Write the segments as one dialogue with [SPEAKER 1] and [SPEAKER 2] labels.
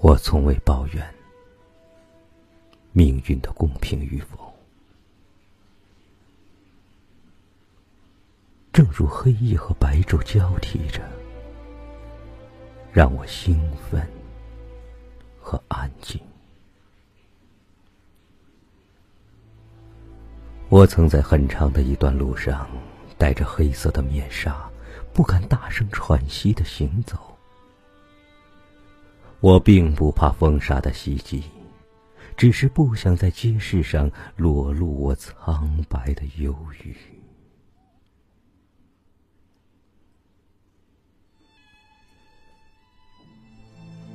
[SPEAKER 1] 我从未抱怨命运的公平与否，正如黑夜和白昼交替着，让我兴奋和安静。我曾在很长的一段路上，戴着黑色的面纱，不敢大声喘息的行走。我并不怕风沙的袭击，只是不想在街市上裸露我苍白的忧郁。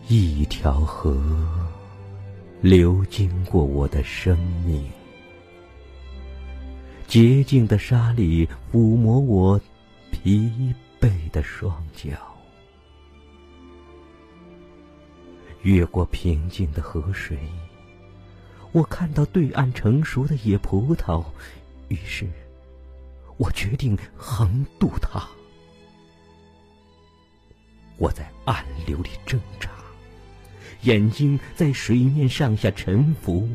[SPEAKER 1] 一条河流经过我的生命，洁净的沙粒抚摸我疲惫的双脚。越过平静的河水，我看到对岸成熟的野葡萄，于是，我决定横渡它。我在暗流里挣扎，眼睛在水面上下沉浮，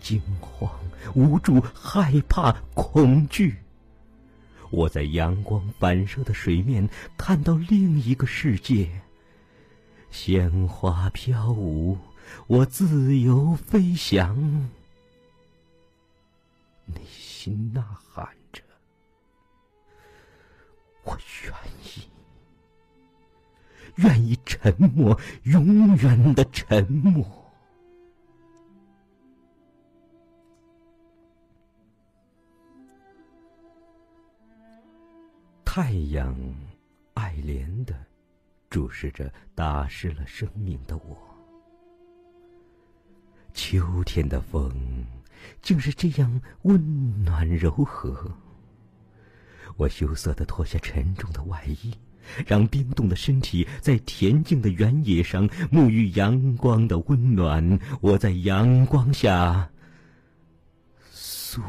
[SPEAKER 1] 惊慌、无助、害怕、恐惧。我在阳光反射的水面看到另一个世界。鲜花飘舞，我自由飞翔，内心呐喊着：我愿意，愿意沉默，永远的沉默。太阳，爱怜的。注视着打湿了生命的我，秋天的风竟是这样温暖柔和。我羞涩的脱下沉重的外衣，让冰冻的身体在恬静的原野上沐浴阳光的温暖。我在阳光下苏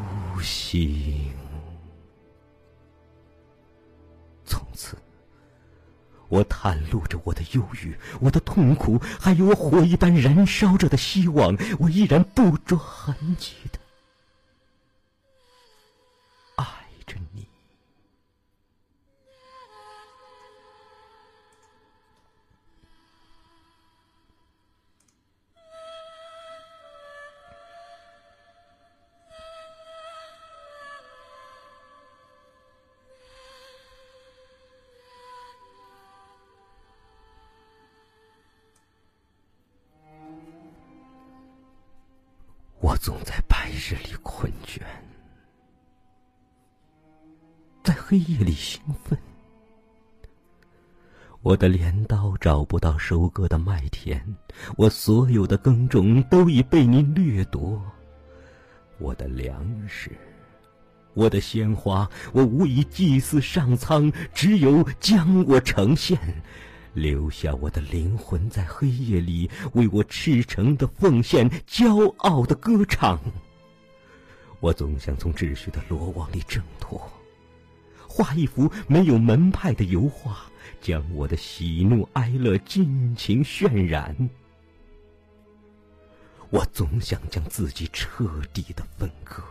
[SPEAKER 1] 醒。我袒露着我的忧郁，我的痛苦，还有我火一般燃烧着的希望。我依然不着痕迹的。我总在白日里困倦，在黑夜里兴奋。我的镰刀找不到收割的麦田，我所有的耕种都已被你掠夺。我的粮食，我的鲜花，我无以祭祀上苍，只有将我呈现。留下我的灵魂在黑夜里，为我赤诚的奉献，骄傲的歌唱。我总想从秩序的罗网里挣脱，画一幅没有门派的油画，将我的喜怒哀乐尽情渲染。我总想将自己彻底的分割，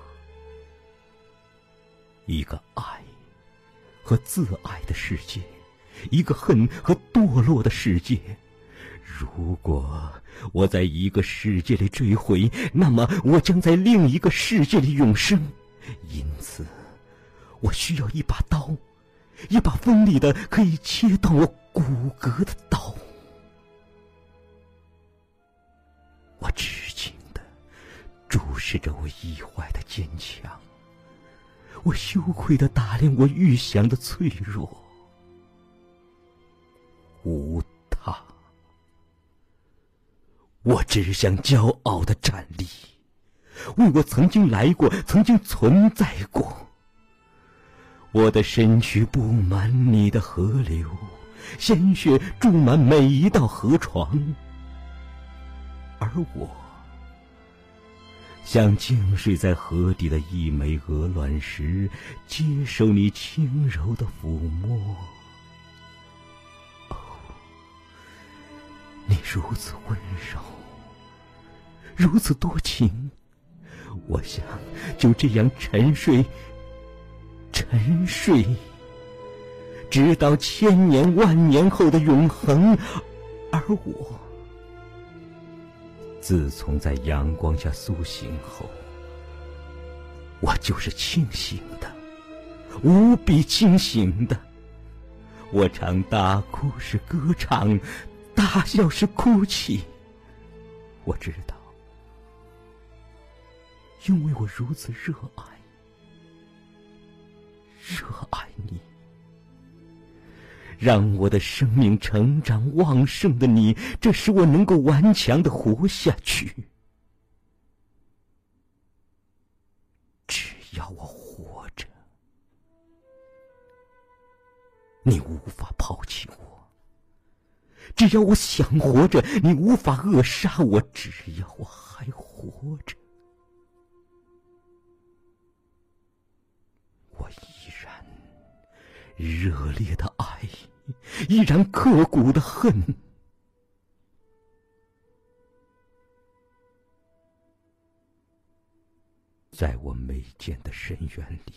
[SPEAKER 1] 一个爱和自爱的世界。一个恨和堕落的世界。如果我在一个世界里坠毁，那么我将在另一个世界里永生。因此，我需要一把刀，一把锋利的可以切断我骨骼的刀。我痴情的注视着我已坏的坚强，我羞愧的打量我预想的脆弱。无他，我只想骄傲的站立，为我曾经来过、曾经存在过。我的身躯布满你的河流，鲜血注满每一道河床，而我像静睡在河底的一枚鹅卵石，接受你轻柔的抚摸。如此温柔，如此多情，我想就这样沉睡，沉睡，直到千年万年后的永恒。而我，自从在阳光下苏醒后，我就是清醒的，无比清醒的。我常大哭时歌唱，大笑时哭泣。我知道，因为我如此热爱，热爱你，让我的生命成长旺盛的你，这使我能够顽强的活下去。只要我活着。你无法抛弃我，只要我想活着；你无法扼杀我，只要我还活着。我依然热烈的爱，依然刻骨的恨，在我眉间的深渊里。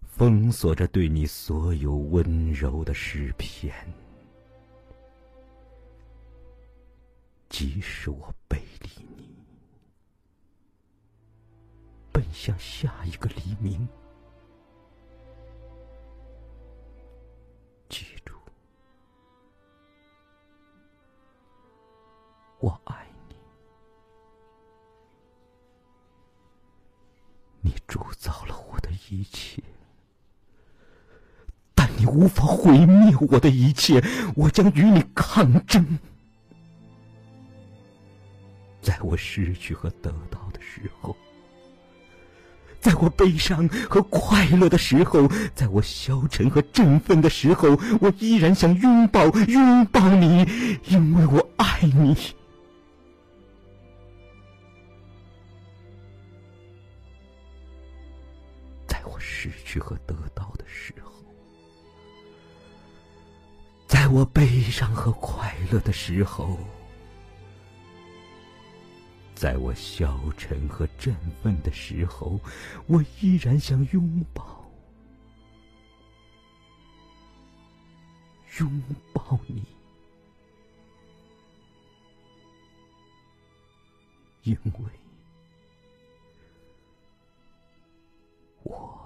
[SPEAKER 1] 封锁着对你所有温柔的诗篇，即使我背离你，奔向下一个黎明。记住，我爱你，你铸造了我的一切。但你无法毁灭我的一切，我将与你抗争。失去和得到的时候，在我悲伤和快乐的时候，在我消沉和振奋的时候，我依然想拥抱拥抱你，因为我爱你。在我失去和得到的时候。在我悲伤和快乐的时候，在我消沉和振奋的时候，我依然想拥抱，拥抱你，因为我。